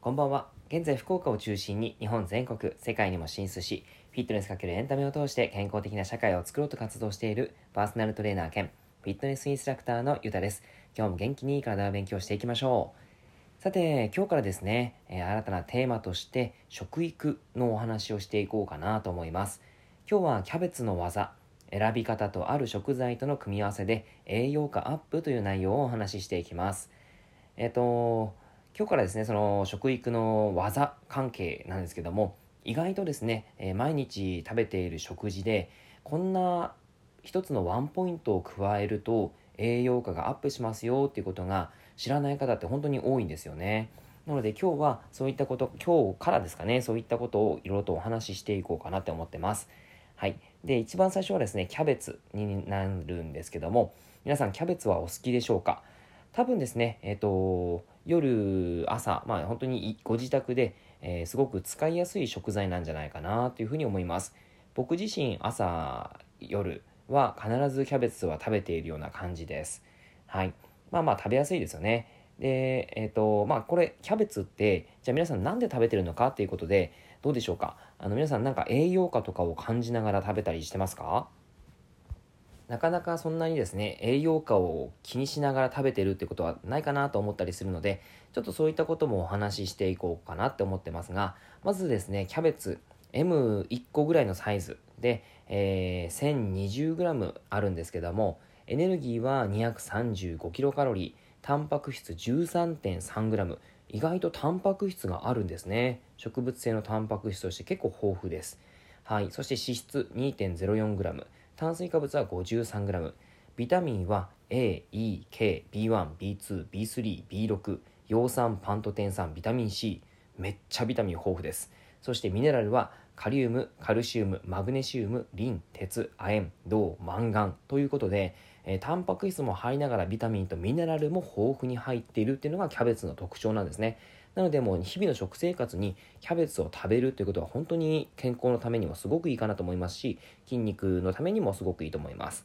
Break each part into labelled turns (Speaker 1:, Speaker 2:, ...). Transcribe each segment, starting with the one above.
Speaker 1: こんばんは。現在、福岡を中心に日本全国、世界にも進出し、フィットネスかけるエンタメを通して健康的な社会を作ろうと活動しているパーソナルトレーナー兼フィットネスインストラクターのゆたです。今日も元気に体を勉強していきましょう。さて、今日からですね、え、新たなテーマとして食育のお話をしていこうかなと思います。今日はキャベツの技、選び方とある食材との組み合わせで栄養価アップという内容をお話ししていきます。えっ、と、今日からですね、その食育の技関係なんですけども、意外とですね、えー、毎日食べている食事で、こんな一つのワンポイントを加えると栄養価がアップしますよっていうことが知らない方って本当に多いんですよね。なので今日はそういったこと、今日からですかね、そういったことをいろいろとお話ししていこうかなって思ってます。はい。で、一番最初はですね、キャベツになるんですけども、皆さんキャベツはお好きでしょうか？多分ですね、えっ、ー、と、夜、朝、まあ本当にご自宅で、えー、すごく使いやすい食材なんじゃないかなというふうに思います。僕自身、朝、夜は必ずキャベツは食べているような感じです。はい。まあまあ食べやすいですよね。で、えっ、ー、と、まあこれ、キャベツって、じゃあ皆さん何で食べてるのかっていうことで、どうでしょうか？あの皆さんなんか栄養価とかを感じながら食べたりしてますか？なかなかそんなにですね、栄養価を気にしながら食べてるってことはないかなと思ったりするので、ちょっとそういったこともお話ししていこうかなって思ってますが、まずですね、キャベツ M1 個ぐらいのサイズで、えー、1020g あるんですけども、エネルギーは 235kcal、タンパク質 13.3g、意外とタンパク質があるんですね。植物性のタンパク質として結構豊富です。はい。そして脂質 2.04g。炭水化物は 53g ビタミンは A、E、K、B1、B2、B3、B6 葉酸、パントテン酸、ビタミン C めっちゃビタミン豊富ですそしてミネラルはカリウム、カルシウム、マグネシウム、リン、鉄、亜鉛、銅、マンガンということで、えー、タンパク質も入りながらビタミンとミネラルも豊富に入っているっていうのがキャベツの特徴なんですね。なのでもう日々の食生活にキャベツを食べるということは本当に健康のためにもすごくいいかなと思いますし、筋肉のためにもすごくいいと思います。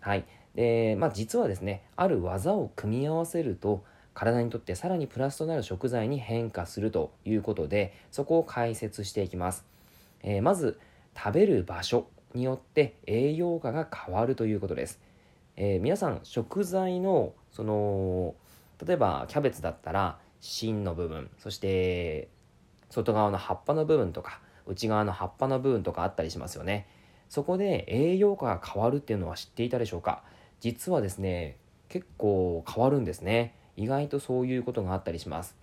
Speaker 1: はい。で、まあ実はですね、ある技を組み合わせると、体にとってさらにプラスとなる食材に変化するということで、そこを解説していきます。えー、まず、食べる場所によって栄養価が変わるということです。えー、皆さん、食材の、その、例えばキャベツだったら、芯の部分そして外側の葉っぱの部分とか内側の葉っぱの部分とかあったりしますよね。そこで栄養価が変わるっていうのは知っていたでしょうか？実はですね結構変わるんですね。意外とそういうことがあったりします。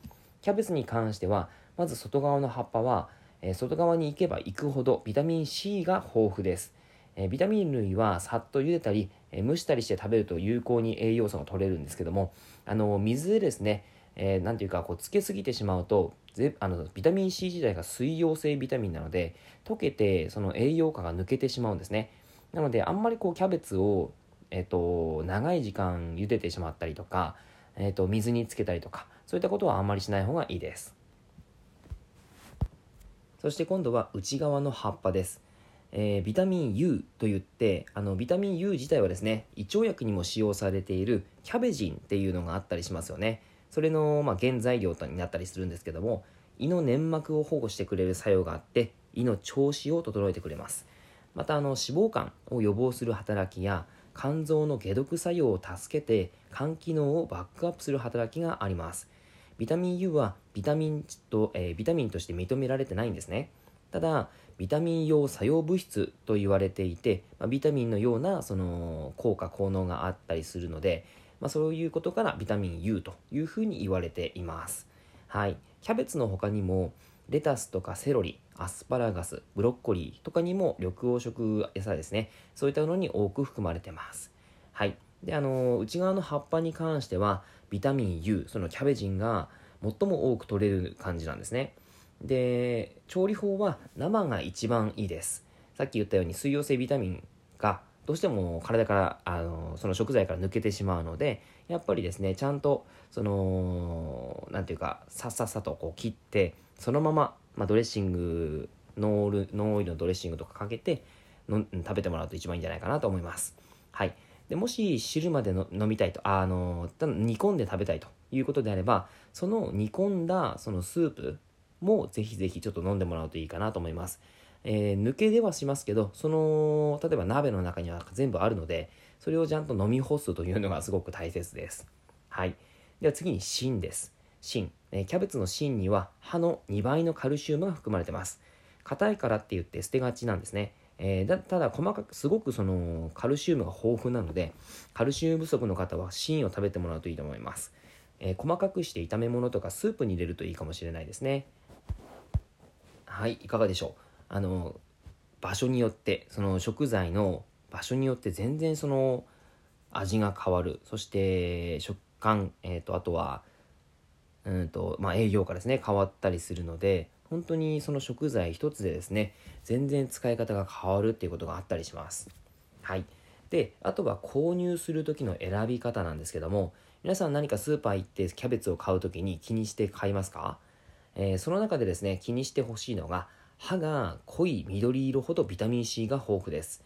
Speaker 1: キャベツに関してはまず外側の葉っぱは、えー、外側に行けば行くほどビタミン C が豊富です、え、ビタミン類はさっと茹でたり、え、蒸したりして食べると有効に栄養素が取れるんですけどもあの水でですねえー、なんていうかこうつけすぎてしまうとぜあのビタミン C 自体が水溶性ビタミンなので溶けてその栄養価が抜けてしまうんですね。なのであんまりこうキャベツを、えーと、長い時間茹でてしまったりとか、えーと、水につけたりとかそういったことはあんまりしない方がいいです。そして今度は内側の葉っぱです。えー、ビタミン U といってあのビタミン U 自体はですね胃腸薬にも使用されているキャベジンっていうのがあったりしますよね。それの、まあ、原材料になったりするんですけども胃の粘膜を保護してくれる作用があって胃の調子を整えてくれます。またあの脂肪肝を予防する働きや肝臓の解毒作用を助けて肝機能をバックアップする働きがあります。ビタミン U はビタミンと、えー、ビタミンとして認められてないんですね。ただビタミン用作用物質と言われていて、まあ、ビタミンのようなその効果効能があったりするのでまあ、そういうことからビタミン U というふうに言われています。はい。キャベツの他にも、レタスとかセロリ、アスパラガス、ブロッコリーとかにも緑黄色野菜ですね。そういったものに多く含まれてます。はい。で、あの、内側の葉っぱに関しては、ビタミン U、そのキャベジンが最も多く取れる感じなんですね。で、調理法は生が一番いいです。さっき言ったように水溶性ビタミンがどうしても体からあのその食材から抜けてしまうのでやっぱりですねちゃんとその何ていうかさっさっさとこう切ってそのまま、まあ、ドレッシングノールノーオイルのドレッシングとかかけての食べてもらうと一番いいんじゃないかなと思います。はい。でもし汁までの飲みたいとあの煮込んで食べたいということであればその煮込んだそのスープもぜひぜひちょっと飲んでもらうといいかなと思います。えー、抜けではしますけどその例えば鍋の中には全部あるのでそれをちゃんと飲み干すというのがすごく大切です。はい。では次に芯です。芯。えー、キャベツの芯には葉の2倍のカルシウムが含まれてます。硬いからって言って捨てがちなんですね。えー、だただ細かくすごくそのカルシウムが豊富なのでカルシウム不足の方は芯を食べてもらうといいと思います、えー、細かくして炒め物とかスープに入れるといいかもしれないですねはいいかがでしょう？あの場所によってその食材の場所によって全然その味が変わる。そして食感、えーと、あとはうんと、まあ、栄養価ですね変わったりするので本当にその食材一つでですね全然使い方が変わるっていうことがあったりします。はい。であとは購入する時の選び方なんですけども皆さん何かスーパー行ってキャベツを買う時に気にして買いますか、えー、その中でですね気にしてほしいのが葉が濃い緑色ほどビタミン C が豊富です。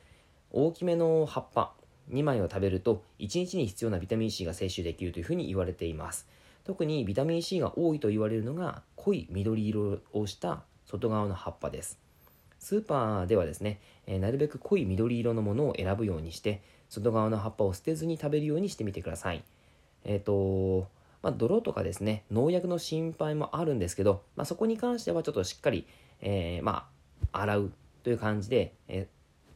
Speaker 1: 大きめの葉っぱ2枚を食べると1日に必要なビタミン C が摂取できるというふうに言われています。特にビタミン C が多いと言われるのが濃い緑色をした外側の葉っぱです。スーパーではですね、えー、なるべく濃い緑色のものを選ぶようにして外側の葉っぱを捨てずに食べるようにしてみてください。えっ、ー、とまあ、泥とかですね農薬の心配もあるんですけど、まあ、そこに関してはちょっとしっかり、えー、まあ、洗うという感じで、え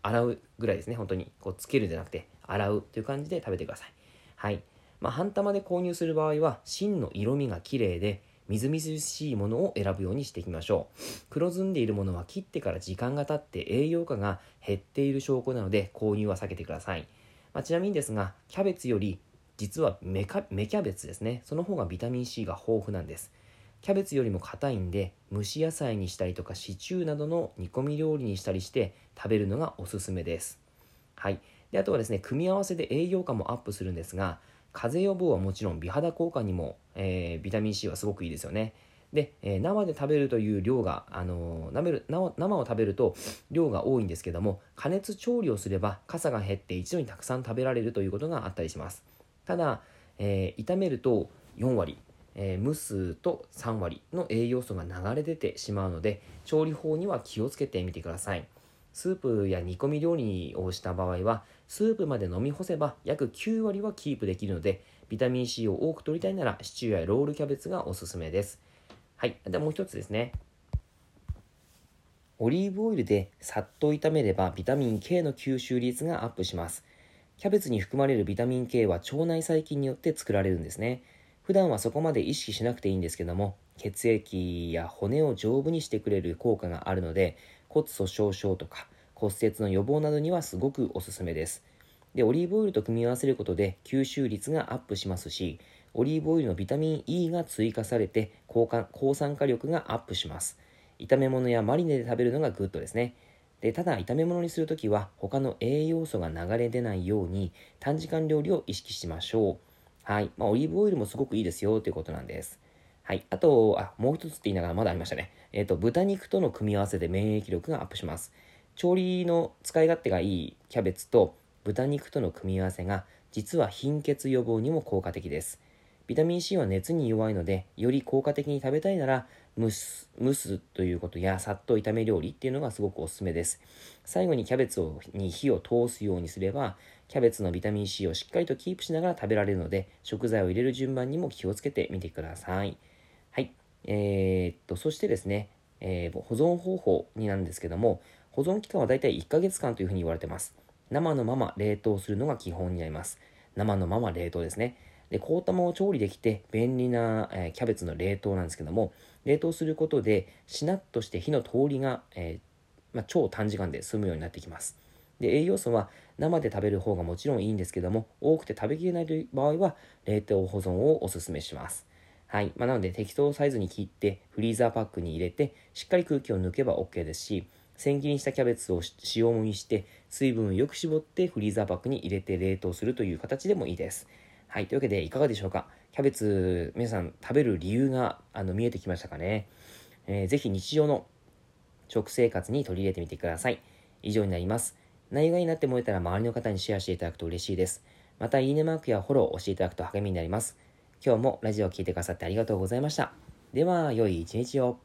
Speaker 1: 洗うぐらいですね本当に。こうつけるんじゃなくて洗うという感じで食べてください。はい。まあ、半玉で購入する場合は芯の色味が綺麗でみずみずしいものを選ぶようにしていきましょう。黒ずんでいるものは切ってから時間が経って栄養価が減っている証拠なので購入は避けてください、まあ、ちなみにですがキャベツより実は芽キャベツですね。その方がビタミン C が豊富なんです。キャベツよりも硬いんで蒸し野菜にしたりとかシチューなどの煮込み料理にしたりして食べるのがおすすめです。はい。であとはですね組み合わせで栄養価もアップするんですが風邪予防はもちろん美肌効果にも、えー、ビタミン C はすごくいいですよね。で、えー、生で食べるという量が、あのー、生を食べると量が多いんですけども加熱調理をすれば傘が減って一度にたくさん食べられるということがあったりします。ただ、えー、炒めると4割、え蒸すと3割の栄養素が流れ出てしまうので調理法には気をつけてみてください。スープや煮込み料理をした場合はスープまで飲み干せば約9割はキープできるのでビタミン C を多く取りたいならシチューやロールキャベツがおすすめです。はい。でもう一つですね。オリーブオイルでさっと炒めればビタミン K の吸収率がアップします。キャベツに含まれるビタミン K は腸内細菌によって作られるんですね普段はそこまで意識しなくていいんですけども血液や骨を丈夫にしてくれる効果があるので骨粗しょう症とか骨折の予防などにはすごくおすすめです。で、オリーブオイルと組み合わせることで吸収率がアップしますし、オリーブオイルのビタミン E が追加されて抗抗酸化力がアップします。炒め物やマリネで食べるのがグッドですね。でただ炒め物にするときは他の栄養素が流れ出ないように短時間料理を意識しましょう。はい。まあ、オリーブオイルもすごくいいですよということなんです。はい。あと、あ、もう一つって言いながらまだありましたね。えっ、ー、と、豚肉との組み合わせで免疫力がアップします。調理の使い勝手がいいキャベツと豚肉との組み合わせが実は貧血予防にも効果的です。ビタミン C は熱に弱いので、より効果的に食べたいなら、蒸す蒸すということや、さっと炒め料理っていうのがすごくおすすめです。最後にキャベツをに火を通すようにすれば、キャベツのビタミン C をしっかりとキープしながら食べられるので、食材を入れる順番にも気をつけてみてください。はい。えー、っと、そしてですね、えー、保存方法になんですけども、保存期間はだいたい1ヶ月間というふうに言われてます。生のまま冷凍するのが基本になります。生のまま冷凍ですね。で、凍ったまま調理できて便利な、えー、キャベツの冷凍なんですけども、冷凍することでしなっとして火の通りが、えー、まあ、超短時間で済むようになってきます。で、栄養素は生で食べる方がもちろんいいんですけども、多くて食べきれない場合は冷凍保存をおすすめします。はい。まあ、なので適当サイズに切ってフリーザーパックに入れてしっかり空気を抜けば OK ですし、千切りにしたキャベツを塩もみして水分をよく絞ってフリーザーパックに入れて冷凍するという形でもいいです。はい、というわけでいかがでしょうか？キャベツ皆さん食べる理由があの見えてきましたかね、えー、ぜひ日常の食生活に取り入れてみてください。以上になります。内容がいいなって思えたら周りの方にシェアしていただくと嬉しいです。また、いいねマークやフォローを押していただくと励みになります。今日もラジオを聴いてくださってありがとうございました。では、良い一日を。